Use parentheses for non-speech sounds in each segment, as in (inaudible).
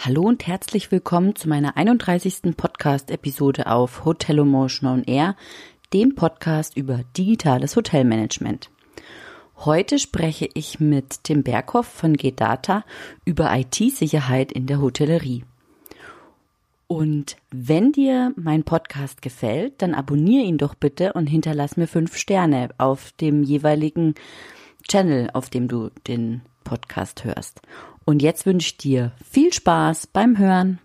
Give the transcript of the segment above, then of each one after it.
Hallo und herzlich willkommen zu meiner 31. Podcast-Episode auf Hotelomotion on Air, dem Podcast über digitales Hotelmanagement. Heute spreche ich mit Tim Berghoff von GData über IT-Sicherheit in der Hotellerie. Und wenn dir mein Podcast gefällt, dann abonniere ihn doch bitte und hinterlass mir fünf Sterne auf dem jeweiligen Channel, auf dem du den Podcast hörst. Und jetzt wünsche ich dir viel Spaß beim Hören.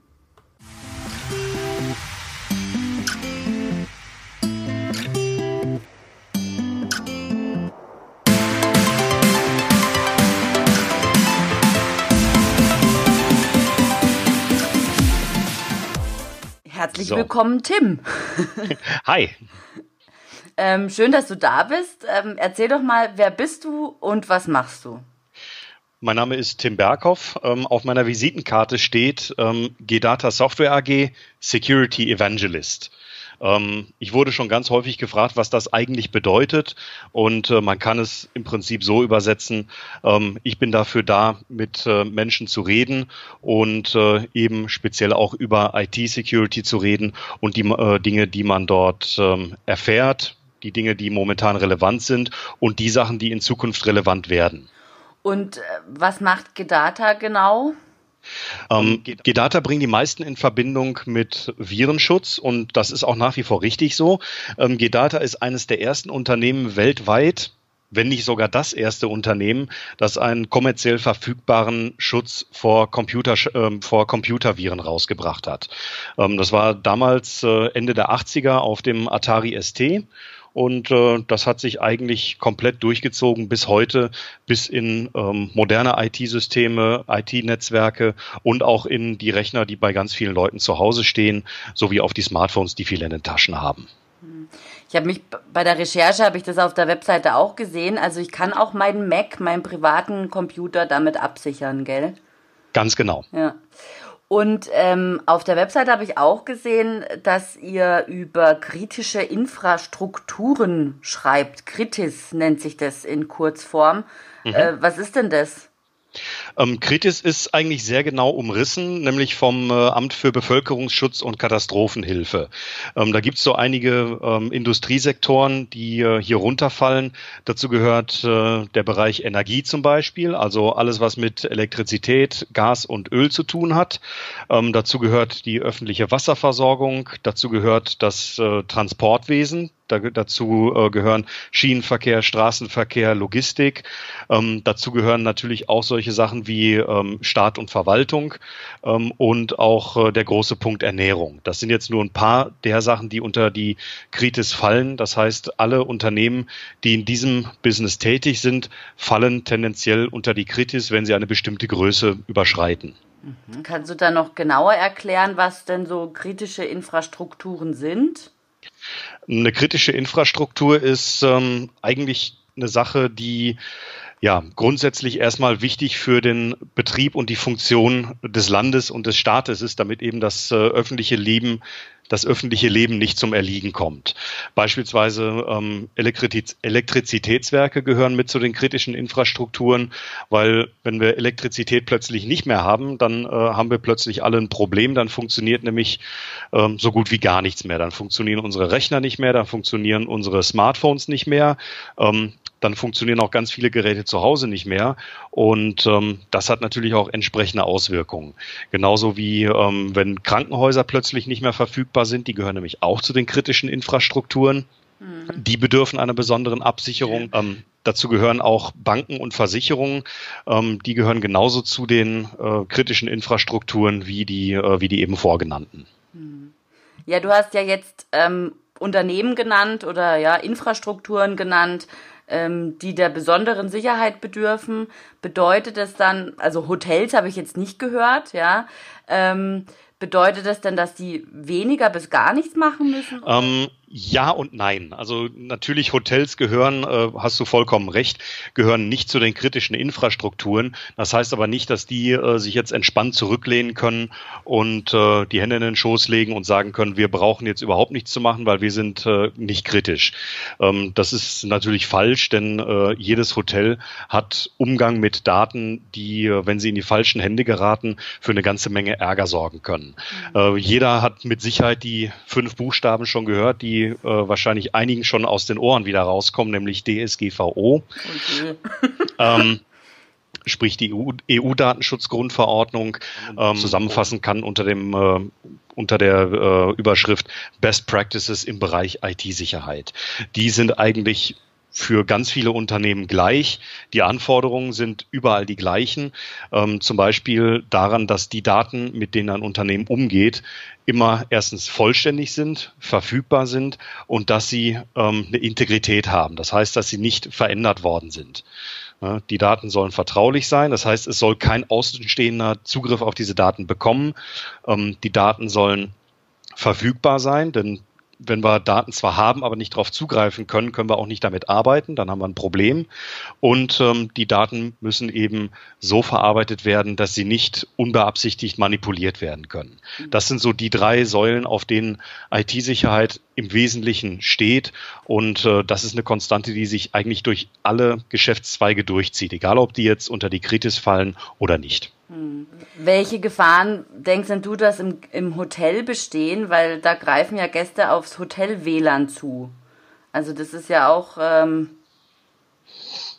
Herzlich so. willkommen, Tim. (laughs) Hi. Ähm, schön, dass du da bist. Ähm, erzähl doch mal, wer bist du und was machst du? Mein Name ist Tim Berghoff. Ähm, auf meiner Visitenkarte steht ähm, GData Software AG Security Evangelist. Ähm, ich wurde schon ganz häufig gefragt, was das eigentlich bedeutet und äh, man kann es im Prinzip so übersetzen. Ähm, ich bin dafür da, mit äh, Menschen zu reden und äh, eben speziell auch über IT-Security zu reden und die Dinge, die man dort erfährt, die Dinge, die momentan relevant sind und die Sachen, die in Zukunft relevant werden. Und äh, was macht Gedata genau? Ähm, Gedata bringt die meisten in Verbindung mit Virenschutz und das ist auch nach wie vor richtig so. Ähm, Gedata ist eines der ersten Unternehmen weltweit, wenn nicht sogar das erste Unternehmen, das einen kommerziell verfügbaren Schutz vor, Computer, äh, vor Computerviren rausgebracht hat. Ähm, das war damals äh, Ende der 80er auf dem Atari ST und äh, das hat sich eigentlich komplett durchgezogen bis heute, bis in ähm, moderne IT-Systeme, IT-Netzwerke und auch in die Rechner, die bei ganz vielen Leuten zu Hause stehen, sowie auf die Smartphones, die viele in den Taschen haben. Ich habe mich bei der Recherche habe ich das auf der Webseite auch gesehen. Also ich kann auch meinen Mac, meinen privaten Computer damit absichern, gell? Ganz genau. Ja. Und ähm, auf der Website habe ich auch gesehen, dass ihr über kritische Infrastrukturen schreibt. Kritis nennt sich das in Kurzform. Mhm. Äh, was ist denn das? Ähm, Kritis ist eigentlich sehr genau umrissen, nämlich vom äh, Amt für Bevölkerungsschutz und Katastrophenhilfe. Ähm, da gibt es so einige ähm, Industriesektoren, die äh, hier runterfallen. Dazu gehört äh, der Bereich Energie zum Beispiel, also alles, was mit Elektrizität, Gas und Öl zu tun hat. Ähm, dazu gehört die öffentliche Wasserversorgung, dazu gehört das äh, Transportwesen, da, dazu äh, gehören Schienenverkehr, Straßenverkehr, Logistik. Ähm, dazu gehören natürlich auch solche Sachen wie ähm, Staat und Verwaltung ähm, und auch äh, der große Punkt Ernährung. Das sind jetzt nur ein paar der Sachen, die unter die Kritis fallen. Das heißt, alle Unternehmen, die in diesem Business tätig sind, fallen tendenziell unter die Kritis, wenn sie eine bestimmte Größe überschreiten. Mhm. Kannst du da noch genauer erklären, was denn so kritische Infrastrukturen sind? Eine kritische Infrastruktur ist ähm, eigentlich eine Sache, die ja, grundsätzlich erstmal wichtig für den Betrieb und die Funktion des Landes und des Staates ist, damit eben das äh, öffentliche Leben das öffentliche Leben nicht zum Erliegen kommt. Beispielsweise ähm, Elektriz Elektrizitätswerke gehören mit zu den kritischen Infrastrukturen, weil wenn wir Elektrizität plötzlich nicht mehr haben, dann äh, haben wir plötzlich alle ein Problem. Dann funktioniert nämlich ähm, so gut wie gar nichts mehr. Dann funktionieren unsere Rechner nicht mehr, dann funktionieren unsere Smartphones nicht mehr. Ähm, dann funktionieren auch ganz viele Geräte zu Hause nicht mehr. Und ähm, das hat natürlich auch entsprechende Auswirkungen. Genauso wie ähm, wenn Krankenhäuser plötzlich nicht mehr verfügbar sind, die gehören nämlich auch zu den kritischen Infrastrukturen. Mhm. Die bedürfen einer besonderen Absicherung. Ähm, dazu gehören auch Banken und Versicherungen. Ähm, die gehören genauso zu den äh, kritischen Infrastrukturen wie die, äh, wie die eben vorgenannten. Mhm. Ja, du hast ja jetzt ähm, Unternehmen genannt oder ja Infrastrukturen genannt ähm, die der besonderen Sicherheit bedürfen, bedeutet das dann, also Hotels habe ich jetzt nicht gehört, ja, ähm, bedeutet das denn, dass die weniger bis gar nichts machen müssen? Ähm, Ja und nein. Also natürlich Hotels gehören, äh, hast du vollkommen recht, gehören nicht zu den kritischen Infrastrukturen. Das heißt aber nicht, dass die äh, sich jetzt entspannt zurücklehnen können und äh, die Hände in den Schoß legen und sagen können, wir brauchen jetzt überhaupt nichts zu machen, weil wir sind äh, nicht kritisch. Ähm, das ist natürlich falsch, denn äh, jedes Hotel hat Umgang mit Daten, die, äh, wenn sie in die falschen Hände geraten, für eine ganze Menge Ärger sorgen können. Mhm. Jeder hat mit Sicherheit die fünf Buchstaben schon gehört, die äh, wahrscheinlich einigen schon aus den Ohren wieder rauskommen, nämlich DSGVO. Okay. ähm, sprich die EU-Datenschutzgrundverordnung EU ähm, zusammenfassen kann unter dem äh, unter der äh, Überschrift Best Practices im Bereich IT-Sicherheit. Die sind eigentlich für ganz viele Unternehmen gleich. Die Anforderungen sind überall die gleichen. Ähm, zum Beispiel daran, dass die Daten, mit denen ein Unternehmen umgeht, immer erstens vollständig sind, verfügbar sind und dass sie ähm, eine Integrität haben. Das heißt, dass sie nicht verändert worden sind. Ja, die Daten sollen vertraulich sein. Das heißt, es soll kein Außenstehender Zugriff auf diese Daten bekommen. Ähm, die Daten sollen verfügbar sein, denn wenn wir Daten zwar haben, aber nicht darauf zugreifen können, können wir auch nicht damit arbeiten. Dann haben wir ein Problem. Und ähm, die Daten müssen eben so verarbeitet werden, dass sie nicht unbeabsichtigt manipuliert werden können. Das sind so die drei Säulen, auf denen IT-Sicherheit im Wesentlichen steht. Und äh, das ist eine Konstante, die sich eigentlich durch alle Geschäftszweige durchzieht, egal ob die jetzt unter die Kritis fallen oder nicht. Hm. Welche Gefahren denkst du, dass im, im Hotel bestehen? Weil da greifen ja Gäste aufs Hotel-WLAN zu. Also das ist ja auch, ähm,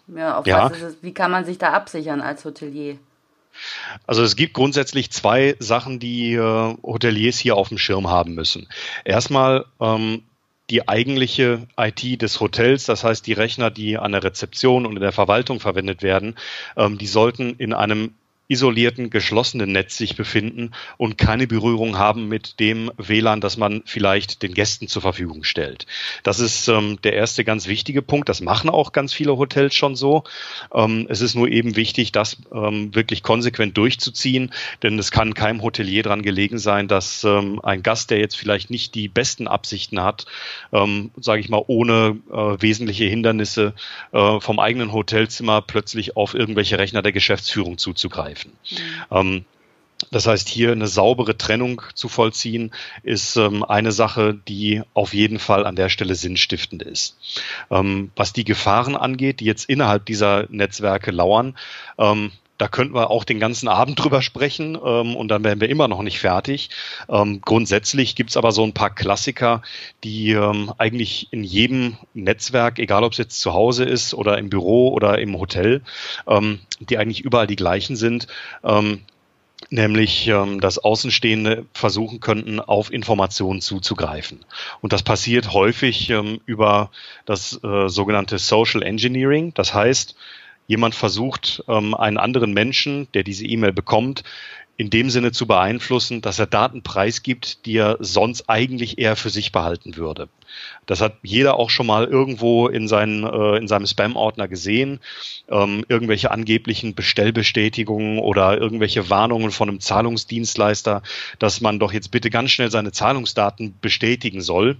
ja, auf ja. was ist es, wie kann man sich da absichern als Hotelier? Also es gibt grundsätzlich zwei Sachen, die äh, Hoteliers hier auf dem Schirm haben müssen. Erstmal ähm, die eigentliche IT des Hotels, das heißt die Rechner, die an der Rezeption und in der Verwaltung verwendet werden, ähm, die sollten in einem isolierten, geschlossenen Netz sich befinden und keine Berührung haben mit dem WLAN, das man vielleicht den Gästen zur Verfügung stellt. Das ist ähm, der erste ganz wichtige Punkt. Das machen auch ganz viele Hotels schon so. Ähm, es ist nur eben wichtig, das ähm, wirklich konsequent durchzuziehen, denn es kann keinem Hotelier dran gelegen sein, dass ähm, ein Gast, der jetzt vielleicht nicht die besten Absichten hat, ähm, sage ich mal, ohne äh, wesentliche Hindernisse äh, vom eigenen Hotelzimmer plötzlich auf irgendwelche Rechner der Geschäftsführung zuzugreifen greifen. Mhm. Das heißt, hier eine saubere Trennung zu vollziehen, ist ähm, eine Sache, die auf jeden Fall an der Stelle sinnstiftend ist. Ähm, was die Gefahren angeht, die jetzt innerhalb dieser Netzwerke lauern, ähm, da könnten wir auch den ganzen Abend (laughs) drüber sprechen ähm, und dann wären wir immer noch nicht fertig. Ähm, grundsätzlich gibt's aber so ein paar Klassiker, die ähm, eigentlich in jedem Netzwerk, egal ob es jetzt zu Hause ist oder im Büro oder im Hotel, ähm, die eigentlich überall die gleichen sind. Ähm, nämlich ähm, dass Außenstehende versuchen könnten, auf Informationen zuzugreifen. Und das passiert häufig ähm, über das äh, sogenannte Social Engineering. Das heißt, jemand versucht, ähm, einen anderen Menschen, der diese E-Mail bekommt, in dem Sinne zu beeinflussen, dass er Daten preisgibt, die er sonst eigentlich eher für sich behalten würde. Das hat jeder auch schon mal irgendwo in, seinen, äh, in seinem Spam-Ordner gesehen. Ähm, irgendwelche angeblichen Bestellbestätigungen oder irgendwelche Warnungen von einem Zahlungsdienstleister, dass man doch jetzt bitte ganz schnell seine Zahlungsdaten bestätigen soll.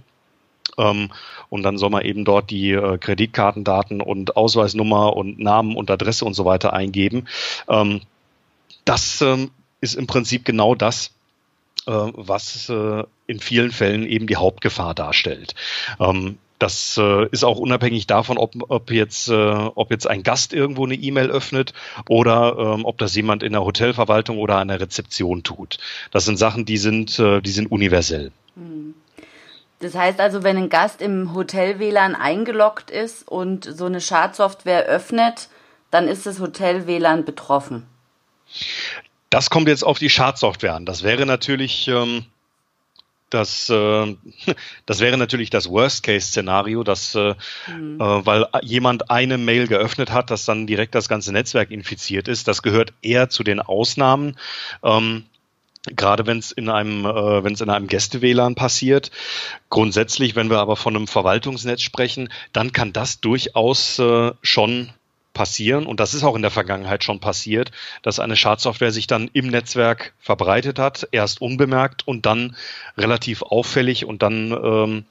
Ähm, und dann soll man eben dort die äh, Kreditkartendaten und Ausweisnummer und Namen und Adresse und so weiter eingeben. Ähm, das ähm, ist im Prinzip genau das, äh, was äh, in vielen Fällen eben die Hauptgefahr darstellt. Das äh, ist auch unabhängig davon, ob, ob, jetzt, äh, ob jetzt ein Gast irgendwo eine E-Mail öffnet oder ähm, ob das jemand in der Hotelverwaltung oder an der Rezeption tut. Das sind Sachen, die sind, äh, die sind universell. Mhm. Das heißt also, wenn ein Gast im Hotel-WLAN eingeloggt ist und so eine Schadsoftware öffnet, dann ist das Hotel-WLAN betroffen. Das kommt jetzt auf die Schadsoftware an. Das wäre natürlich ähm, das, äh, (laughs) das wäre natürlich das Worst-Case-Szenario, dass, äh, mhm. äh, weil jemand eine Mail geöffnet hat, dass dann direkt das ganze Netzwerk infiziert ist. Das gehört eher zu den Ausnahmen. Ähm, gerade wenn es in einem, äh, wenn es in einem Gäste-WLAN passiert. Grundsätzlich, wenn wir aber von einem Verwaltungsnetz sprechen, dann kann das durchaus äh, schon passieren, und das ist auch in der Vergangenheit schon passiert, dass eine Schadsoftware sich dann im Netzwerk verbreitet hat, erst unbemerkt und dann relativ auffällig und dann ähm,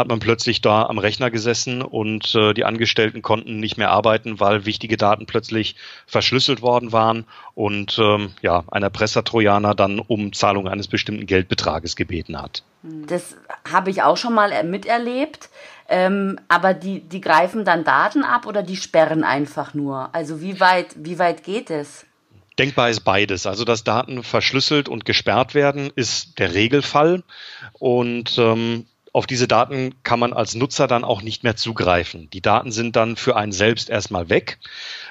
hat man plötzlich da am Rechner gesessen und äh, die Angestellten konnten nicht mehr arbeiten, weil wichtige Daten plötzlich verschlüsselt worden waren und ähm, ja, ein Erpressertrojaner dann um Zahlung eines bestimmten Geldbetrages gebeten hat. Das habe ich auch schon mal miterlebt. Ähm, aber die, die greifen dann Daten ab oder die sperren einfach nur? Also wie weit, wie weit geht es? Denkbar ist beides. Also, dass Daten verschlüsselt und gesperrt werden, ist der Regelfall. Und ähm, auf diese Daten kann man als Nutzer dann auch nicht mehr zugreifen. Die Daten sind dann für einen selbst erstmal weg.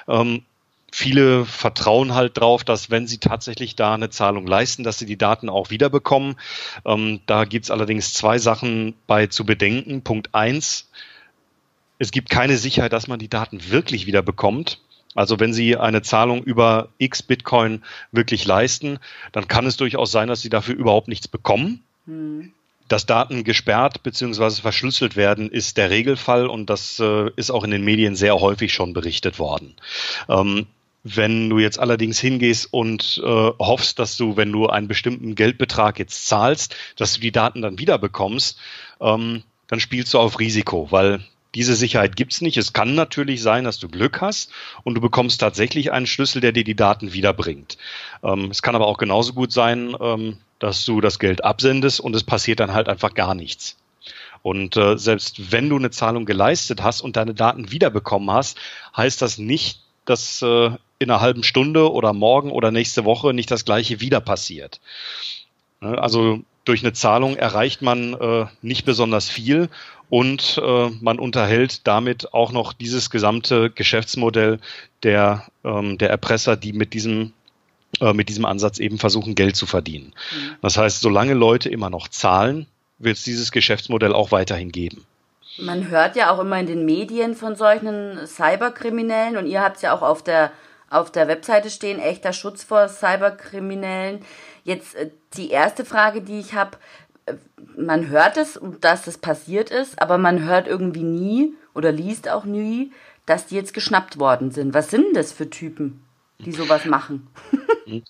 Ähm, viele vertrauen halt drauf, dass wenn sie tatsächlich da eine Zahlung leisten, dass sie die Daten auch wiederbekommen. Ähm, da gibt's allerdings zwei Sachen bei zu bedenken. Punkt eins, es gibt keine Sicherheit, dass man die Daten wirklich wiederbekommt. Also wenn Sie eine Zahlung über X Bitcoin wirklich leisten, dann kann es durchaus sein, dass Sie dafür überhaupt nichts bekommen. Hm. Dass Daten gesperrt bzw. verschlüsselt werden, ist der Regelfall und das äh, ist auch in den Medien sehr häufig schon berichtet worden. Ähm, wenn du jetzt allerdings hingehst und äh, hoffst, dass du, wenn du einen bestimmten Geldbetrag jetzt zahlst, dass du die Daten dann wieder bekommst, ähm, dann spielst du auf Risiko, weil diese Sicherheit gibt's nicht. Es kann natürlich sein, dass du Glück hast und du bekommst tatsächlich einen Schlüssel, der dir die Daten wiederbringt. Ähm, es kann aber auch genauso gut sein, ähm, dass du das Geld absendest und es passiert dann halt einfach gar nichts. Und äh, selbst wenn du eine Zahlung geleistet hast und deine Daten wiederbekommen hast, heißt das nicht, dass äh, in einer halben Stunde oder morgen oder nächste Woche nicht das gleiche wieder passiert. Ne, also durch eine Zahlung erreicht man äh, nicht besonders viel und äh, man unterhält damit auch noch dieses gesamte Geschäftsmodell der, ähm, der Erpresser, die mit diesem äh, mit diesem Ansatz eben versuchen, Geld zu verdienen. Mhm. Das heißt, solange Leute immer noch zahlen, wird es dieses Geschäftsmodell auch weiterhin geben. Man hört ja auch immer in den Medien von solchen Cyberkriminellen und ihr habt es ja auch auf der, auf der Webseite stehen, echter Schutz vor Cyberkriminellen. Jetzt äh, die erste Frage, die ich habe, äh, man hört es, dass das passiert ist, aber man hört irgendwie nie oder liest auch nie, dass die jetzt geschnappt worden sind. Was sind das für Typen, die sowas machen? (laughs)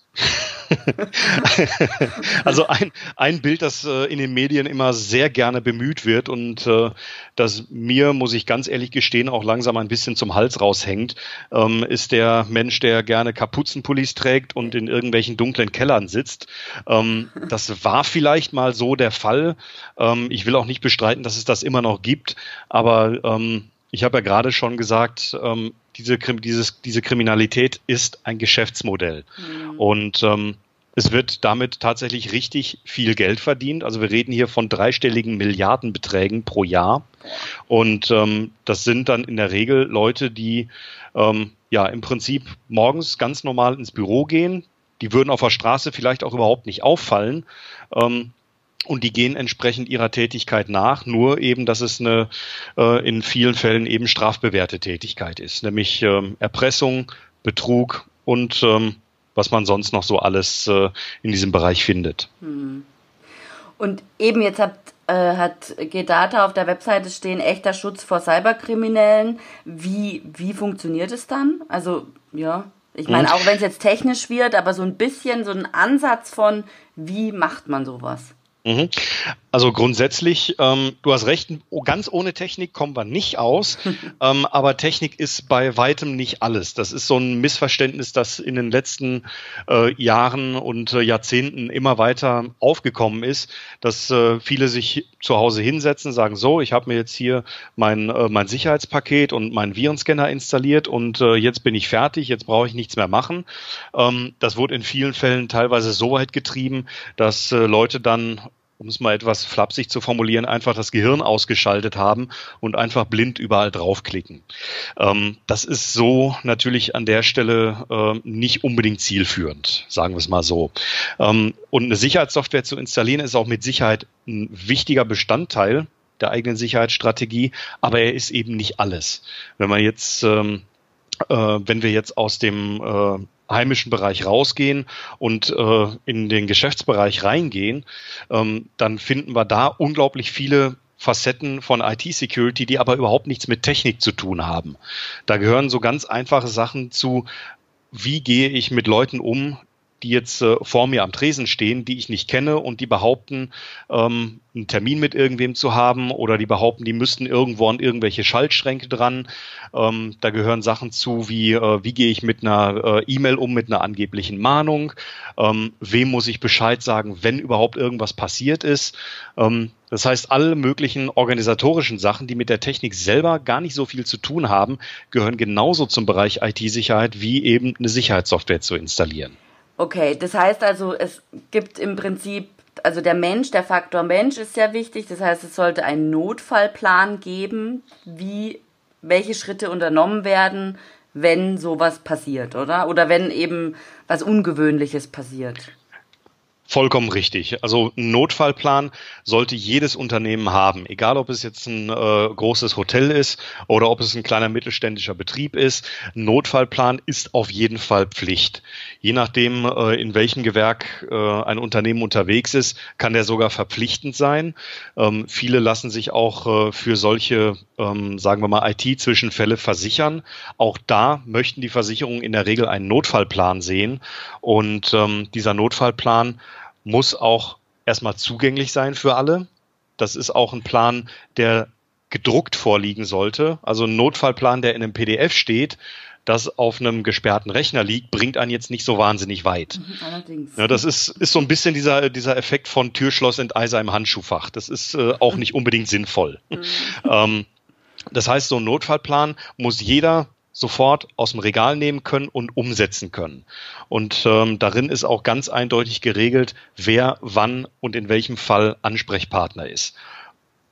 also ein, ein Bild, das äh, in den Medien immer sehr gerne bemüht wird und äh, das mir, muss ich ganz ehrlich gestehen, auch langsam ein bisschen zum Hals raushängt, ähm, ist der Mensch, der gerne Kapuzenpullis trägt und in irgendwelchen dunklen Kellern sitzt. Ähm, das war vielleicht mal so der Fall. Ähm, ich will auch nicht bestreiten, dass es das immer noch gibt, aber ich habe ja gerade schon gesagt, diese, dieses, diese Kriminalität ist ein Geschäftsmodell. Mhm. Und ähm, es wird damit tatsächlich richtig viel Geld verdient. Also wir reden hier von dreistelligen Milliardenbeträgen pro Jahr. Und ähm, das sind dann in der Regel Leute, die ähm, ja im Prinzip morgens ganz normal ins Büro gehen. Die würden auf der Straße vielleicht auch überhaupt nicht auffallen. Ähm, und die gehen entsprechend ihrer Tätigkeit nach, nur eben, dass es eine äh, in vielen Fällen eben strafbewährte Tätigkeit ist, nämlich ähm, Erpressung, Betrug und ähm, was man sonst noch so alles äh, in diesem Bereich findet. Hm. Und eben jetzt hat, äh, hat Gedata auf der Webseite stehen, echter Schutz vor Cyberkriminellen. Wie, wie funktioniert es dann? Also, ja, ich meine, hm. auch wenn es jetzt technisch wird, aber so ein bisschen so ein Ansatz von, wie macht man sowas? Mhm. Also grundsätzlich, ähm, du hast recht, ganz ohne Technik kommen wir nicht aus, (laughs) ähm, aber Technik ist bei weitem nicht alles. Das ist so ein Missverständnis, das in den letzten äh, Jahren und äh, Jahrzehnten immer weiter aufgekommen ist, dass äh, viele sich zu Hause hinsetzen, sagen so, ich habe mir jetzt hier mein, äh, mein Sicherheitspaket und meinen Virenscanner installiert und äh, jetzt bin ich fertig, jetzt brauche ich nichts mehr machen. Ähm, das wurde in vielen Fällen teilweise so weit getrieben, dass äh, Leute dann um es mal etwas flapsig zu formulieren, einfach das Gehirn ausgeschaltet haben und einfach blind überall draufklicken. Ähm, das ist so natürlich an der Stelle äh, nicht unbedingt zielführend, sagen wir es mal so. Ähm, und eine Sicherheitssoftware zu installieren ist auch mit Sicherheit ein wichtiger Bestandteil der eigenen Sicherheitsstrategie, aber er ist eben nicht alles. Wenn man jetzt ähm, äh, wenn wir jetzt aus dem äh, heimischen Bereich rausgehen und äh, in den Geschäftsbereich reingehen, ähm, dann finden wir da unglaublich viele Facetten von IT-Security, die aber überhaupt nichts mit Technik zu tun haben. Da gehören so ganz einfache Sachen zu, wie gehe ich mit Leuten um, die jetzt äh, vor mir am Tresen stehen, die ich nicht kenne und die behaupten, ähm, einen Termin mit irgendwem zu haben oder die behaupten, die müssten irgendwo an irgendwelche Schaltschränke dran. Ähm, da gehören Sachen zu wie, äh, wie gehe ich mit einer äh, E-Mail um, mit einer angeblichen Mahnung, ähm, wem muss ich Bescheid sagen, wenn überhaupt irgendwas passiert ist. Ähm, das heißt, alle möglichen organisatorischen Sachen, die mit der Technik selber gar nicht so viel zu tun haben, gehören genauso zum Bereich IT-Sicherheit wie eben eine Sicherheitssoftware zu installieren. Okay, das heißt also, es gibt im Prinzip also der Mensch, der Faktor Mensch ist sehr wichtig. Das heißt, es sollte einen Notfallplan geben, wie welche Schritte unternommen werden, wenn sowas passiert, oder? Oder wenn eben was Ungewöhnliches passiert. Vollkommen richtig. Also ein Notfallplan sollte jedes Unternehmen haben, egal ob es jetzt ein äh, großes Hotel ist oder ob es ein kleiner mittelständischer Betrieb ist. Ein Notfallplan ist auf jeden Fall Pflicht. Je nachdem, äh, in welchem Gewerk äh, ein Unternehmen unterwegs ist, kann der sogar verpflichtend sein. Ähm, viele lassen sich auch äh, für solche, ähm, sagen wir mal, IT-Zwischenfälle versichern. Auch da möchten die Versicherungen in der Regel einen Notfallplan sehen. Und ähm, dieser Notfallplan muss auch erstmal zugänglich sein für alle. Das ist auch ein Plan, der gedruckt vorliegen sollte. Also ein Notfallplan, der in einem PDF steht, das auf einem gesperrten Rechner liegt, bringt einen jetzt nicht so wahnsinnig weit. Mhm, allerdings. Ja, das ist, ist so ein bisschen dieser, dieser Effekt von Türschloss Enteiser im Handschuhfach. Das ist äh, auch nicht unbedingt sinnvoll. Mhm. ähm, das heißt, so ein Notfallplan muss jeder sofort aus dem Regal nehmen können und umsetzen können. Und ähm, darin ist auch ganz eindeutig geregelt, wer wann und in welchem Fall Ansprechpartner ist.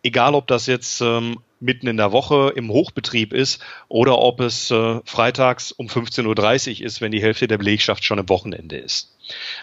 Egal, ob das jetzt ähm, mitten in der Woche im Hochbetrieb ist oder ob es äh, freitags um 15.30 Uhr ist, wenn die Hälfte der Belegschaft schon am Wochenende ist.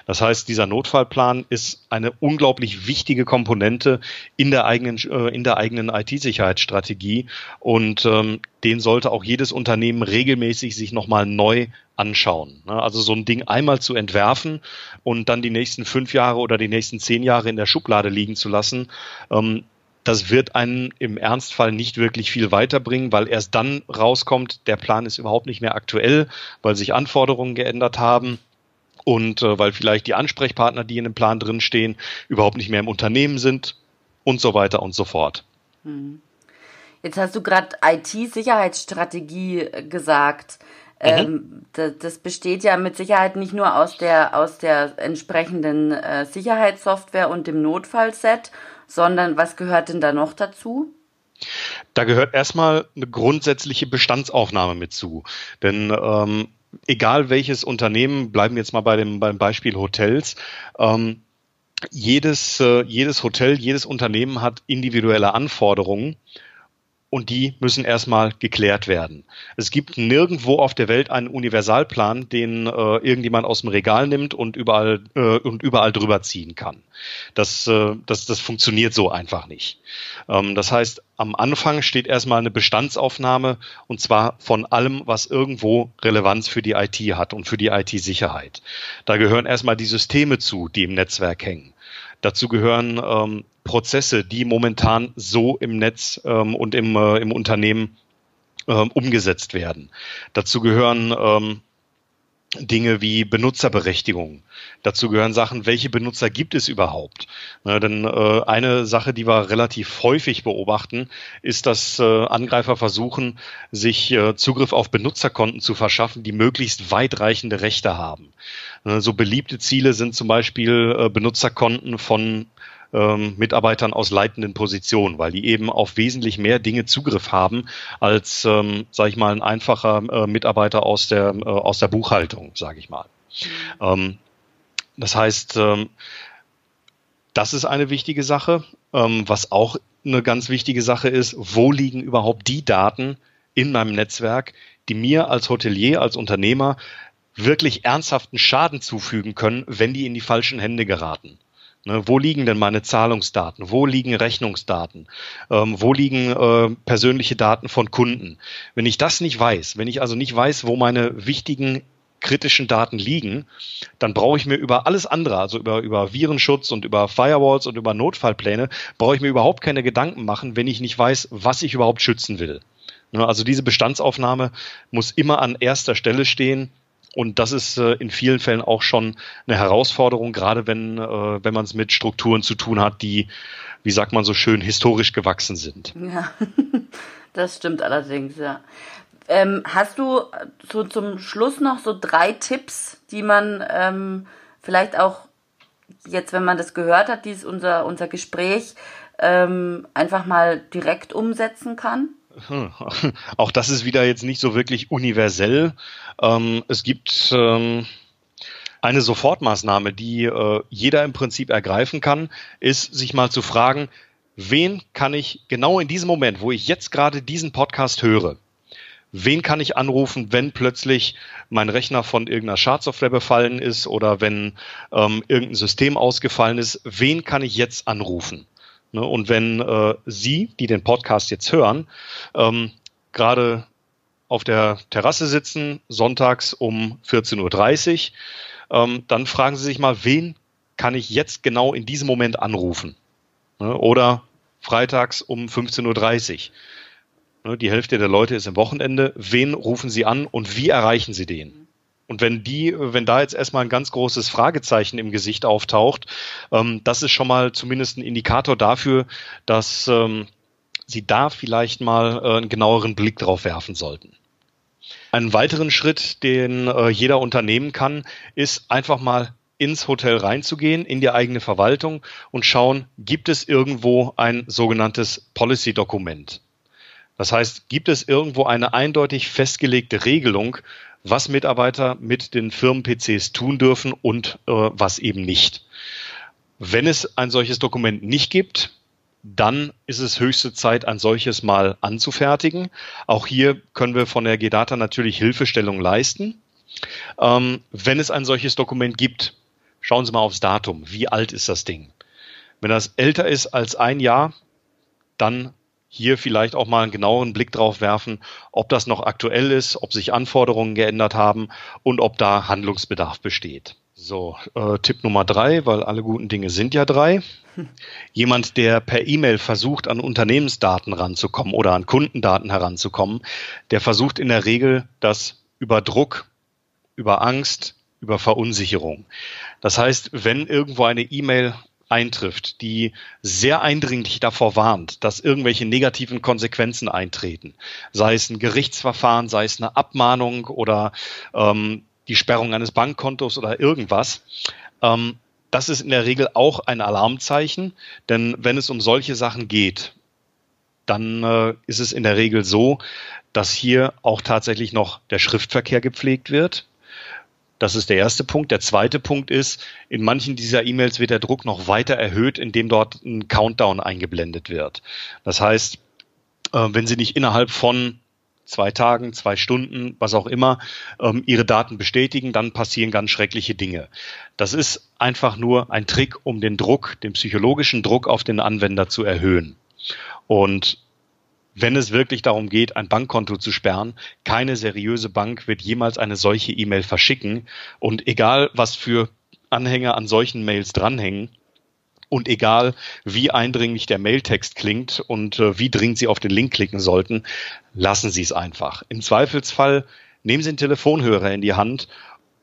Das heißt, dieser Notfallplan ist eine unglaublich wichtige Komponente in der eigenen, äh, in der eigenen IT-Sicherheitsstrategie und ähm, den sollte auch jedes Unternehmen regelmäßig sich nochmal neu anschauen. Ne? Also so ein Ding einmal zu entwerfen und dann die nächsten fünf Jahre oder die nächsten zehn Jahre in der Schublade liegen zu lassen, ähm, das wird einen im Ernstfall nicht wirklich viel weiterbringen, weil erst dann rauskommt, der Plan ist überhaupt nicht mehr aktuell, weil sich Anforderungen geändert haben und äh, weil vielleicht die Ansprechpartner, die in dem Plan drinstehen, überhaupt nicht mehr im Unternehmen sind und so weiter und so fort. Hm. Jetzt hast du gerade IT-Sicherheitsstrategie äh, gesagt. Mhm. Ähm, das besteht ja mit Sicherheit nicht nur aus der, aus der entsprechenden äh, Sicherheitssoftware und dem Notfallset, sondern was gehört denn da noch dazu? Da gehört erstmal eine grundsätzliche Bestandsaufnahme mit zu. Denn ähm, egal welches Unternehmen, bleiben jetzt mal bei dem beim Beispiel Hotels, ähm, jedes, äh, jedes Hotel, jedes Unternehmen hat individuelle Anforderungen und die müssen erstmal geklärt werden. Es gibt nirgendwo auf der Welt einen Universalplan, den äh, irgendjemand aus dem Regal nimmt und überall äh, und überall drüber ziehen kann. Das, äh, das, das funktioniert so einfach nicht. Ähm, das heißt, am Anfang steht erstmal eine Bestandsaufnahme und zwar von allem, was irgendwo Relevanz für die IT hat und für die IT-Sicherheit. Da gehören erstmal die Systeme zu, die im Netzwerk hängen. Dazu gehören ähm, Prozesse, die momentan so im Netz ähm, und im, äh, im Unternehmen ähm, umgesetzt werden. Dazu gehören ähm, Dinge wie Benutzerberechtigung. Dazu gehören Sachen, welche Benutzer gibt es überhaupt? Na, denn äh, eine Sache, die wir relativ häufig beobachten, ist, dass äh, Angreifer versuchen, sich äh, Zugriff auf Benutzerkonten zu verschaffen, die möglichst weitreichende Rechte haben. so beliebte Ziele sind zum Beispiel äh, Benutzerkonten von ähm, Mitarbeitern aus leitenden Positionen, weil die eben auf wesentlich mehr Dinge Zugriff haben als, ähm, sage ich mal, ein einfacher äh, Mitarbeiter aus der äh, aus der Buchhaltung, sage ich mal. Ähm, das heißt, ähm, das ist eine wichtige Sache. Ähm, was auch eine ganz wichtige Sache ist, wo liegen überhaupt die Daten in meinem Netzwerk, die mir als Hotelier, als Unternehmer wirklich ernsthaften Schaden zufügen können, wenn die in die falschen Hände geraten. Ne, wo liegen denn meine Zahlungsdaten? Wo liegen Rechnungsdaten? Ähm, wo liegen äh, persönliche Daten von Kunden? Wenn ich das nicht weiß, wenn ich also nicht weiß, wo meine wichtigen kritischen Daten liegen, dann brauche ich mir über alles andere, also über, über Virenschutz und über Firewalls und über Notfallpläne, brauche ich mir überhaupt keine Gedanken machen, wenn ich nicht weiß, was ich überhaupt schützen will. Ne, also diese Bestandsaufnahme muss immer an erster Stelle stehen Und das ist äh, in vielen Fällen auch schon eine Herausforderung, gerade wenn, äh, wenn man es mit Strukturen zu tun hat, die, wie sagt man so schön, historisch gewachsen sind. Ja, (laughs) das stimmt allerdings, ja. Ähm, hast du so zum Schluss noch so drei Tipps, die man ähm, vielleicht auch jetzt, wenn man das gehört hat, dieses unser, unser Gespräch, ähm, einfach mal direkt umsetzen kann? Hm. (laughs) Auch das ist wieder jetzt nicht so wirklich universell. Ähm, es gibt ähm, eine Sofortmaßnahme, die äh, jeder im Prinzip ergreifen kann, ist sich mal zu fragen, wen kann ich genau in diesem Moment, wo ich jetzt gerade diesen Podcast höre, wen kann ich anrufen, wenn plötzlich mein Rechner von irgendeiner Schadsoftware befallen ist oder wenn ähm, irgendein System ausgefallen ist, wen kann ich jetzt anrufen? Ne? Und wenn äh, Sie, die den Podcast jetzt hören, ähm, gerade auf der Terrasse sitzen, sonntags um 14.30 Uhr, ähm, dann fragen Sie sich mal, wen kann ich jetzt genau in diesem Moment anrufen? Ne? Oder freitags um 15.30 Uhr. Ne? Die Hälfte der Leute ist im Wochenende. Wen rufen Sie an und wie erreichen Sie den? Und wenn die, wenn da jetzt erstmal ein ganz großes Fragezeichen im Gesicht auftaucht, ähm, das ist schon mal zumindest ein Indikator dafür, dass ähm, sie da vielleicht mal äh, einen genaueren Blick drauf werfen sollten. Einen weiteren Schritt, den äh, jeder unternehmen kann, ist einfach mal ins Hotel reinzugehen, in die eigene Verwaltung und schauen, gibt es irgendwo ein sogenanntes Policy-Dokument. Das heißt, gibt es irgendwo eine eindeutig festgelegte Regelung, was Mitarbeiter mit den Firmen-PCs tun dürfen und äh, was eben nicht. Wenn es ein solches Dokument nicht gibt, dann ist es höchste Zeit, ein solches mal anzufertigen. Auch hier können wir von der GData natürlich Hilfestellung leisten. Ähm, wenn es ein solches Dokument gibt, schauen Sie mal aufs Datum. Wie alt ist das Ding? Wenn das älter ist als ein Jahr, dann hier vielleicht auch mal einen genaueren Blick drauf werfen, ob das noch aktuell ist, ob sich Anforderungen geändert haben und ob da Handlungsbedarf besteht. So, äh, Tipp Nummer drei, weil alle guten Dinge sind ja drei. Jemand, der per E-Mail versucht, an Unternehmensdaten ranzukommen oder an Kundendaten heranzukommen, der versucht in der Regel das über Druck, über Angst, über Verunsicherung. Das heißt, wenn irgendwo eine E-Mail eintrifft, die sehr eindringlich davor warnt, dass irgendwelche negativen Konsequenzen eintreten, sei es ein Gerichtsverfahren, sei es eine Abmahnung oder ähm, die Sperrung eines Bankkontos oder irgendwas, ähm, das ist in der Regel auch ein Alarmzeichen, denn wenn es um solche Sachen geht, dann äh, ist es in der Regel so, dass hier auch tatsächlich noch der Schriftverkehr gepflegt wird. Das ist der erste Punkt. Der zweite Punkt ist, in manchen dieser E-Mails wird der Druck noch weiter erhöht, indem dort ein Countdown eingeblendet wird. Das heißt, äh, wenn Sie nicht innerhalb von zwei Tagen, zwei Stunden, was auch immer, ähm, Ihre Daten bestätigen, dann passieren ganz schreckliche Dinge. Das ist einfach nur ein Trick, um den Druck, den psychologischen Druck auf den Anwender zu erhöhen. Und wenn es wirklich darum geht, ein Bankkonto zu sperren. Keine seriöse Bank wird jemals eine solche E-Mail verschicken. Und egal, was für Anhänger an solchen Mails dranhängen, und egal, wie eindringlich der Mailtext klingt und äh, wie dringend Sie auf den Link klicken sollten, lassen Sie es einfach. Im Zweifelsfall nehmen Sie einen Telefonhörer in die Hand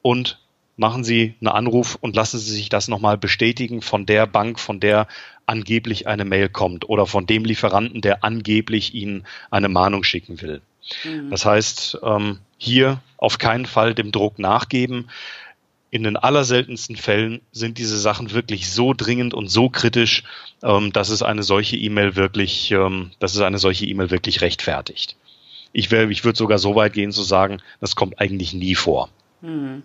und machen Sie einen Anruf und lassen Sie sich das nochmal bestätigen von der Bank, von der angeblich eine Mail kommt oder von dem Lieferanten, der angeblich Ihnen eine Mahnung schicken will. Mhm. Das heißt, ähm, hier auf keinen Fall dem Druck nachgeben. In den allerseltensten Fällen sind diese Sachen wirklich so dringend und so kritisch, ähm, dass es eine solche E-Mail wirklich, ähm, dass es eine solche E-Mail wirklich rechtfertigt. Ich, wär, ich würde sogar so weit gehen zu sagen, das kommt eigentlich nie vor. Mhm.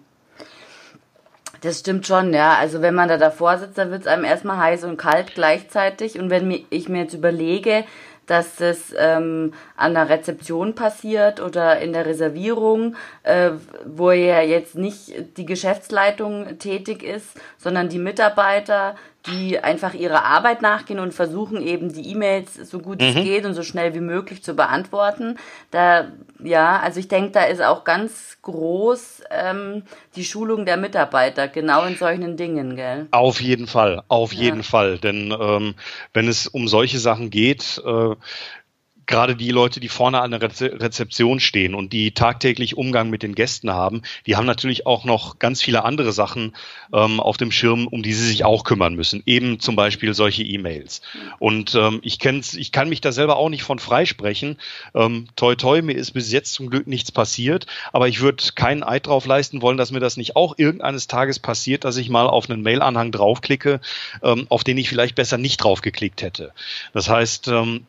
Das stimmt schon, ja. Also wenn man da davor sitzt, dann wird es einem erstmal heiß und kalt gleichzeitig. Und wenn ich mir jetzt überlege, dass das ähm, an der Rezeption passiert oder in der Reservierung, äh, wo ja jetzt nicht die Geschäftsleitung tätig ist, sondern die Mitarbeiter, die einfach ihrer Arbeit nachgehen und versuchen eben die E-Mails so gut mhm. es geht und so schnell wie möglich zu beantworten. Da, ja, also ich denke, da ist auch ganz groß ähm, die Schulung der Mitarbeiter, genau in solchen Dingen, gell? Auf jeden Fall, auf ja. jeden Fall. Denn ähm, wenn es um solche Sachen geht, äh, gerade die Leute, die vorne an der Rezeption stehen und die tagtäglich Umgang mit den Gästen haben, die haben natürlich auch noch ganz viele andere Sachen ähm, auf dem Schirm, um die sie sich auch kümmern müssen. Eben zum Beispiel solche E-Mails. Und ähm, ich kenn's, ich kann mich da selber auch nicht von freisprechen. Ähm, toi toi, mir ist bis jetzt zum Glück nichts passiert, aber ich würde keinen Eid drauf leisten wollen, dass mir das nicht auch irgendeines Tages passiert, dass ich mal auf einen Mail-Anhang draufklicke, ähm, auf den ich vielleicht besser nicht draufgeklickt hätte. Das heißt, ähm,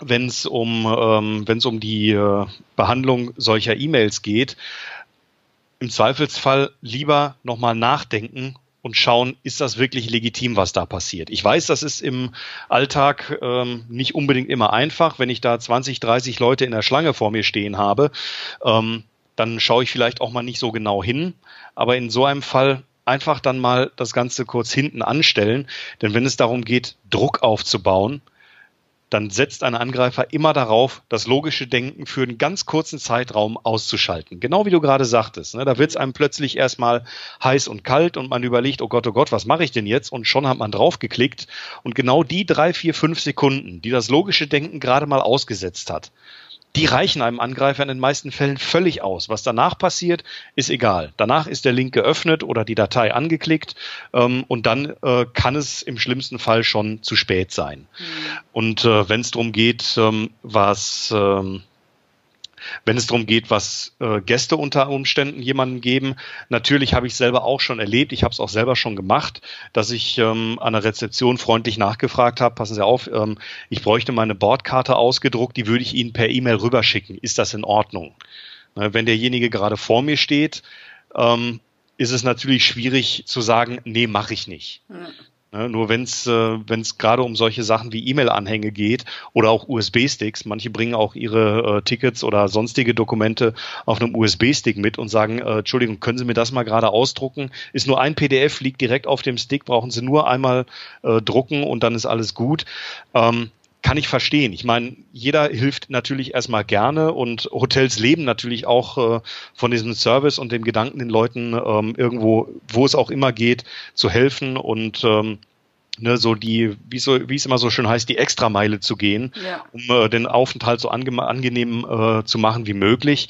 wenn es um, ähm, wenn es um die äh, Behandlung solcher E-Mails geht, im Zweifelsfall lieber nochmal nachdenken und schauen, ist das wirklich legitim, was da passiert. Ich weiß, das ist im Alltag ähm, nicht unbedingt immer einfach. Wenn ich da 20, 30 Leute in der Schlange vor mir stehen habe, ähm, dann schaue ich vielleicht auch mal nicht so genau hin. Aber in so einem Fall einfach dann mal das Ganze kurz hinten anstellen. Denn wenn es darum geht, Druck aufzubauen, dann setzt ein Angreifer immer darauf, das logische Denken für einen ganz kurzen Zeitraum auszuschalten. Genau wie du gerade sagtest. Ne? Da wird es einem plötzlich erstmal heiß und kalt und man überlegt, oh Gott, oh Gott, was mache ich denn jetzt? Und schon hat man draufgeklickt. Und genau die drei, vier, fünf Sekunden, die das logische Denken gerade mal ausgesetzt hat, die reichen einem Angreifer in den meisten Fällen völlig aus. Was danach passiert, ist egal. Danach ist der Link geöffnet oder die Datei angeklickt ähm, und dann äh, kann es im schlimmsten Fall schon zu spät sein. Mhm. Und äh, wenn es darum geht, ähm, was ähm, wenn es darum geht, was äh, Gäste unter Umständen jemandem geben. Natürlich habe ich selber auch schon erlebt, ich habe es auch selber schon gemacht, dass ich ähm, an der Rezeption freundlich nachgefragt habe, passen Sie auf, ähm, ich bräuchte meine Bordkarte ausgedruckt, die würde ich Ihnen per E-Mail rüberschicken. Ist das in Ordnung? Äh, wenn derjenige gerade vor mir steht, ähm, ist es natürlich schwierig zu sagen, nee, mache ich nicht. Ne, nur wenn es äh, wenn's gerade um solche Sachen wie E-Mail-Anhänge geht oder auch USB-Sticks, manche bringen auch ihre äh, Tickets oder sonstige Dokumente auf einem USB-Stick mit und sagen, äh, Entschuldigung, können Sie mir das mal gerade ausdrucken? Ist nur ein PDF, liegt direkt auf dem Stick, brauchen Sie nur einmal äh, drucken und dann ist alles gut. Ähm, kann ich verstehen. Ich meine, jeder hilft natürlich erstmal gerne und Hotels leben natürlich auch äh, von diesem Service und dem Gedanken, den Leuten ähm, irgendwo, wo es auch immer geht, zu helfen und ähm, ne, so die, wie, so, wie es immer so schön heißt, die Extrameile zu gehen, ja. um äh, den Aufenthalt so ange angenehm äh, zu machen wie möglich.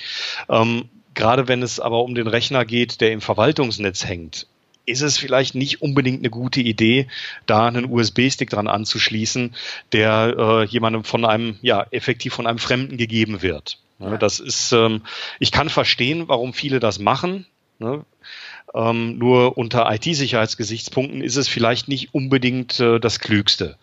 Ähm, Gerade wenn es aber um den Rechner geht, der im Verwaltungsnetz hängt, ist es vielleicht nicht unbedingt eine gute Idee, da einen USB-Stick dran anzuschließen, der äh, jemandem von einem, ja, effektiv von einem Fremden gegeben wird. Ne, das ist, ähm, ich kann verstehen, warum viele das machen. Ne? Ähm, nur unter IT-Sicherheitsgesichtspunkten ist es vielleicht nicht unbedingt äh, das Klügste.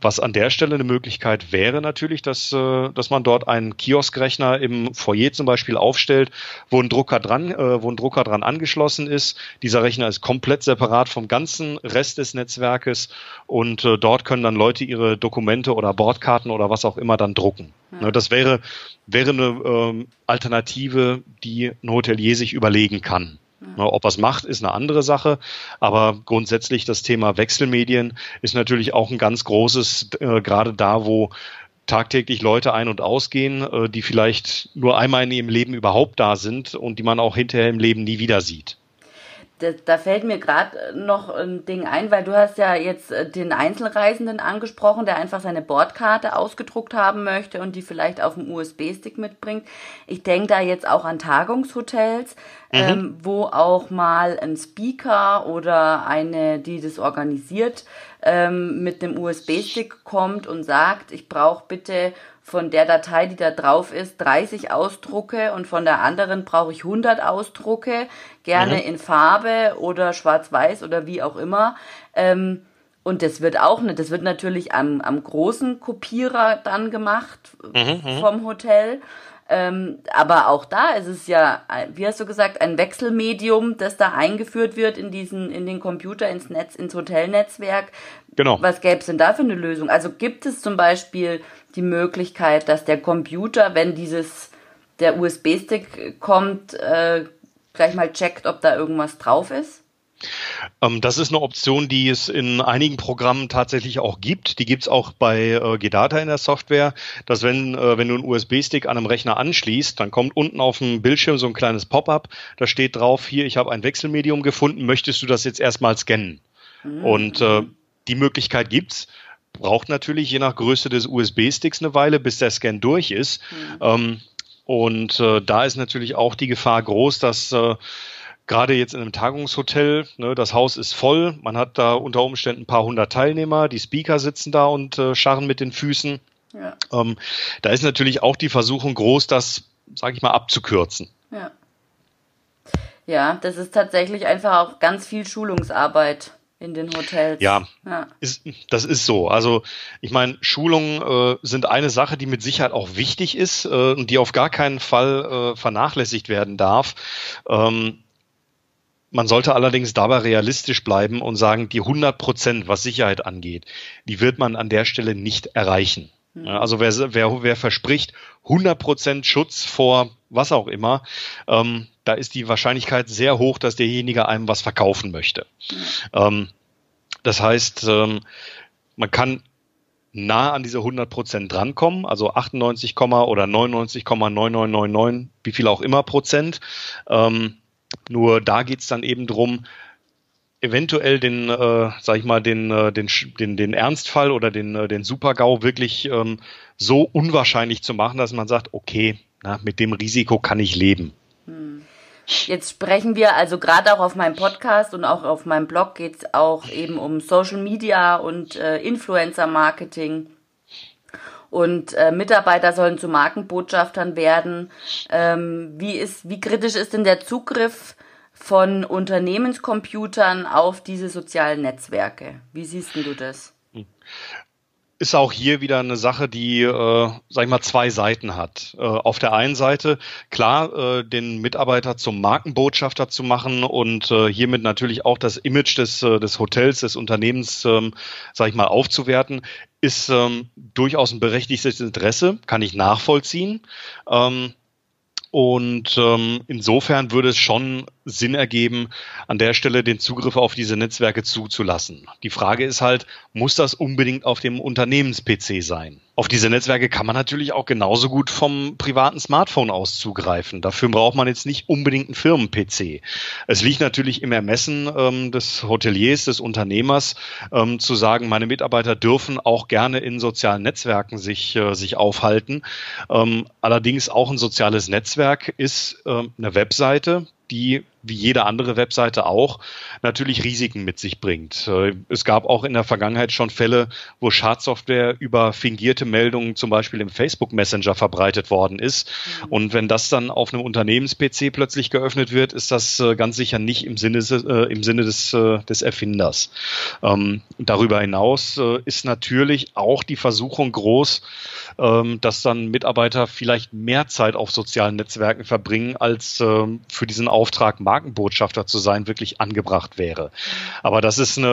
Was an der Stelle eine Möglichkeit wäre natürlich, dass, äh, dass man dort einen Kioskrechner im Foyer zum Beispiel aufstellt, wo ein Drucker dran, äh, wo ein Drucker dran angeschlossen ist. Dieser Rechner ist komplett separat vom ganzen Rest des Netzwerkes und äh, dort können dann Leute ihre Dokumente oder Bordkarten oder was auch immer dann drucken. Ja. Ne, das wäre, wäre eine ähm, Alternative, die ein Hotelier sich überlegen kann. Ob es macht, ist eine andere Sache. Aber grundsätzlich das Thema Wechselmedien ist natürlich auch ein ganz großes, äh, gerade da, wo tagtäglich Leute ein- und ausgehen, äh, die vielleicht nur einmal in ihrem Leben überhaupt da sind und die man auch hinterher im Leben nie wieder sieht da, da fällt mir gerade noch ein Ding ein, weil du hast ja jetzt äh, den Einzelreisenden angesprochen, der einfach seine Bordkarte ausgedruckt haben möchte und die vielleicht auf dem USB-Stick mitbringt. Ich denke da jetzt auch an Tagungshotels, mhm. ähm, wo auch mal ein Speaker oder eine, die das organisiert, ähm, mit dem USB-Stick kommt und sagt, ich brauche bitte von der Datei, die da drauf ist, 30 Ausdrucke und von der anderen brauche ich 100 Ausdrucke, gerne mhm. in Farbe oder schwarz-weiß oder wie auch immer. Ähm, und das wird auch nicht, das wird natürlich am, am großen Kopierer dann gemacht mhm, mhm. vom Hotel. Ähm, aber auch da ist es ja, wie hast du gesagt, ein Wechselmedium, das da eingeführt wird in diesen, in den Computer, ins Netz, ins Hotelnetzwerk. Genau. Was gäbe es denn da für eine Lösung? Also gibt es zum Beispiel die Möglichkeit, dass der Computer, wenn dieses der USB-Stick kommt, äh, gleich mal checkt, ob da irgendwas drauf ist? Ähm, das ist eine Option, die es in einigen Programmen tatsächlich auch gibt. Die gibt es auch bei äh, GData in der Software, dass wenn, äh, wenn du einen USB-Stick an einem Rechner anschließt, dann kommt unten auf dem Bildschirm so ein kleines Pop-up, da steht drauf, hier, ich habe ein Wechselmedium gefunden, möchtest du das jetzt erstmal scannen? Mhm. Und äh, die Möglichkeit gibt's braucht natürlich je nach Größe des USB-Sticks eine Weile, bis der Scan durch ist. Mhm. Ähm, und äh, da ist natürlich auch die Gefahr groß, dass äh, gerade jetzt in einem Tagungshotel, ne, das Haus ist voll, man hat da unter Umständen ein paar hundert Teilnehmer, die Speaker sitzen da und äh, scharren mit den Füßen. Ja. Ähm, da ist natürlich auch die Versuchung groß, das, sage ich mal, abzukürzen. Ja. ja, das ist tatsächlich einfach auch ganz viel Schulungsarbeit in den Hotels. Ja, ja. Ist, das ist so. Also ich meine, Schulungen äh, sind eine Sache, die mit Sicherheit auch wichtig ist äh, und die auf gar keinen Fall äh, vernachlässigt werden darf. Ähm, man sollte allerdings dabei realistisch bleiben und sagen, die 100 Prozent, was Sicherheit angeht, die wird man an der Stelle nicht erreichen. Mhm. Also wer, wer, wer verspricht 100 Prozent Schutz vor was auch immer, ähm, da ist die Wahrscheinlichkeit sehr hoch, dass derjenige einem was verkaufen möchte. Ähm, das heißt, ähm, man kann nah an diese 100 Prozent drankommen, also 98, oder 99,9999, wie viel auch immer Prozent. Ähm, nur da geht's dann eben drum, eventuell den, äh, sag ich mal, den, äh, den, den, den Ernstfall oder den, äh, den Supergau wirklich ähm, so unwahrscheinlich zu machen, dass man sagt, okay, na, mit dem Risiko kann ich leben. Hm. Jetzt sprechen wir also gerade auch auf meinem Podcast und auch auf meinem Blog geht es auch eben um Social Media und äh, Influencer Marketing. Und äh, Mitarbeiter sollen zu Markenbotschaftern werden. Ähm, wie, ist, wie kritisch ist denn der Zugriff von Unternehmenscomputern auf diese sozialen Netzwerke? Wie siehst du das? Ist auch hier wieder eine Sache, die, äh, sag ich mal, zwei Seiten hat. Äh, auf der einen Seite, klar, äh, den Mitarbeiter zum Markenbotschafter zu machen und äh, hiermit natürlich auch das Image des, äh, des Hotels, des Unternehmens, ähm, sag ich mal, aufzuwerten, ist ähm, durchaus ein berechtigtes Interesse, kann ich nachvollziehen. Ähm, und ähm, insofern würde es schon Sinn ergeben, an der Stelle den Zugriff auf diese Netzwerke zuzulassen. Die Frage ist halt, muss das unbedingt auf dem Unternehmens-PC sein? Auf diese Netzwerke kann man natürlich auch genauso gut vom privaten Smartphone aus zugreifen. Dafür braucht man jetzt nicht unbedingt einen Firmen-PC. Es liegt natürlich im Ermessen ähm, des Hoteliers, des Unternehmers, ähm, zu sagen, meine Mitarbeiter dürfen auch gerne in sozialen Netzwerken sich, äh, sich aufhalten. Ähm, allerdings auch ein soziales Netzwerk ist äh, eine Webseite, die wie jede andere Webseite auch, natürlich Risiken mit sich bringt. Äh, es gab auch in der Vergangenheit schon Fälle, wo Schadsoftware über fingierte Meldungen zum Beispiel im Facebook Messenger verbreitet worden ist. Mhm. Und wenn das dann auf einem Unternehmens-PC plötzlich geöffnet wird, ist das äh, ganz sicher nicht im Sinne, äh, im Sinne des, des Erfinders. Ähm, darüber hinaus ist natürlich auch die Versuchung groß, ähm, dass dann Mitarbeiter vielleicht mehr Zeit auf sozialen Netzwerken verbringen, als ähm, für diesen Auftrag Markenbotschafter zu sein wirklich angebracht wäre. Aber das ist eine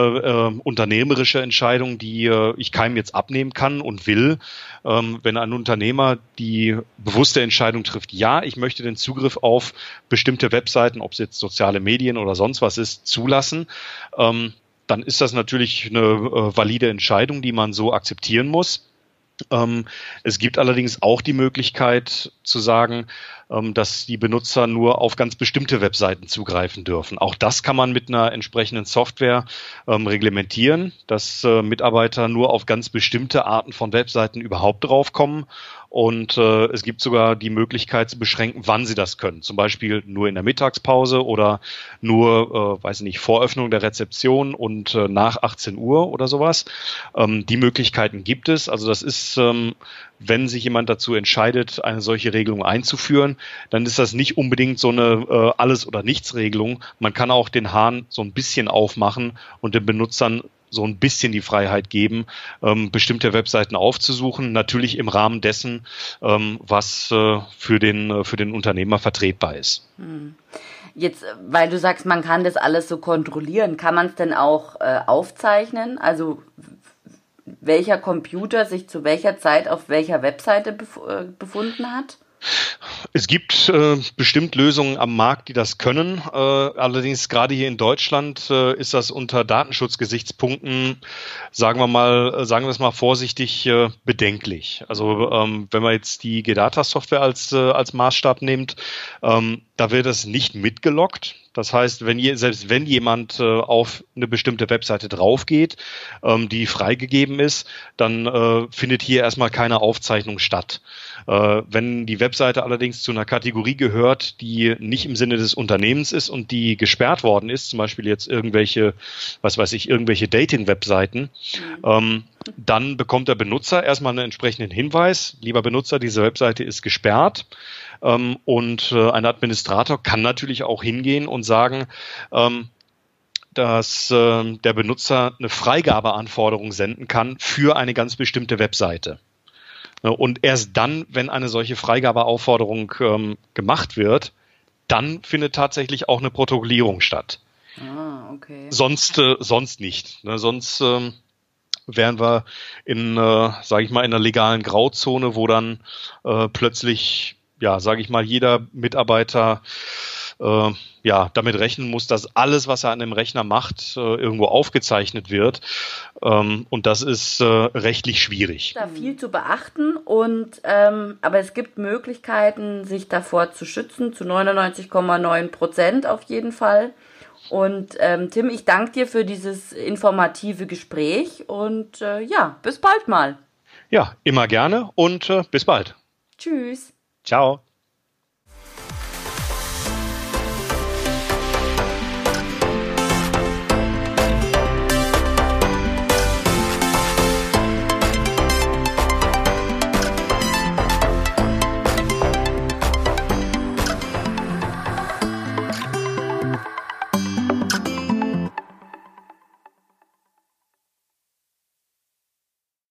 äh, unternehmerische Entscheidung, die äh, ich keinem jetzt abnehmen kann und will. Ähm, wenn ein Unternehmer die bewusste Entscheidung trifft, ja, ich möchte den Zugriff auf bestimmte Webseiten, ob es jetzt soziale Medien oder sonst was ist, zulassen, ähm, dann ist das natürlich eine äh, valide Entscheidung, die man so akzeptieren muss. Ähm, es gibt allerdings auch die Möglichkeit zu sagen, ähm, dass die Benutzer nur auf ganz bestimmte Webseiten zugreifen dürfen. Auch das kann man mit einer entsprechenden Software ähm, reglementieren, dass äh, Mitarbeiter nur auf ganz bestimmte Arten von Webseiten überhaupt draufkommen und äh, es gibt sogar die Möglichkeit zu beschränken, wann sie das können. Zum Beispiel nur in der Mittagspause oder nur, äh, weiß ich nicht, vor Öffnung der Rezeption und äh, nach 18 Uhr oder sowas. Ähm, die Möglichkeiten gibt es. Also das ist, ähm, wenn sich jemand dazu entscheidet, eine solche Regelung einzuführen, dann ist das nicht unbedingt so eine äh, Alles- oder Nichts-Regelung. Man kann auch den Hahn so ein bisschen aufmachen und den Benutzern so ein bisschen die Freiheit geben, ähm, bestimmte Webseiten aufzusuchen, natürlich im Rahmen dessen, ähm, was äh, für, den, äh, für den Unternehmer vertretbar ist. Hm. Jetzt, weil du sagst, man kann das alles so kontrollieren, kann man es denn auch äh, aufzeichnen? Also welcher Computer sich zu welcher Zeit auf welcher Webseite bef äh, befunden hat? Es gibt äh, bestimmt Lösungen am Markt, die das können. Äh, allerdings gerade hier in Deutschland äh, ist das unter Datenschutzgesichtspunkten, sagen wir mal, äh, sagen wir es mal vorsichtig, äh, bedenklich. Also ähm, wenn man jetzt die Gedata-Software als, äh, als Maßstab nimmt, ähm, da wird es nicht mitgelockt. Das heißt, wenn je, selbst wenn jemand äh, auf eine bestimmte Webseite draufgeht, ähm, die freigegeben ist, dann äh, findet hier erstmal keine Aufzeichnung statt. Äh, wenn die Webseite allerdings zu einer Kategorie gehört, die nicht im Sinne des Unternehmens ist und die gesperrt worden ist, zum Beispiel jetzt irgendwelche, was weiß ich, irgendwelche Dating-Webseiten, mhm. ähm, dann bekommt der Benutzer erstmal einen entsprechenden Hinweis, lieber Benutzer, diese Webseite ist gesperrt. Ähm, und äh, ein Administrator kann natürlich auch hingehen und sagen, ähm, dass äh, der Benutzer eine Freigabeanforderung senden kann für eine ganz bestimmte Webseite. Und erst dann, wenn eine solche Freigabeaufforderung ähm, gemacht wird, dann findet tatsächlich auch eine Protokollierung statt. Ah, okay. Sonst, äh, sonst nicht. Ne? Sonst ähm, wären wir in, äh, sage ich mal, in einer legalen Grauzone, wo dann äh, plötzlich ja, sage ich mal, jeder Mitarbeiter äh, ja, damit rechnen muss, dass alles, was er an dem Rechner macht, äh, irgendwo aufgezeichnet wird. Ähm, und das ist äh, rechtlich schwierig. Da viel zu beachten und ähm, aber es gibt Möglichkeiten, sich davor zu schützen, zu 99,9 Prozent auf jeden Fall. Und ähm, Tim, ich danke dir für dieses informative Gespräch und äh, ja, bis bald mal. Ja, immer gerne und äh, bis bald. Tschüss. Ciao.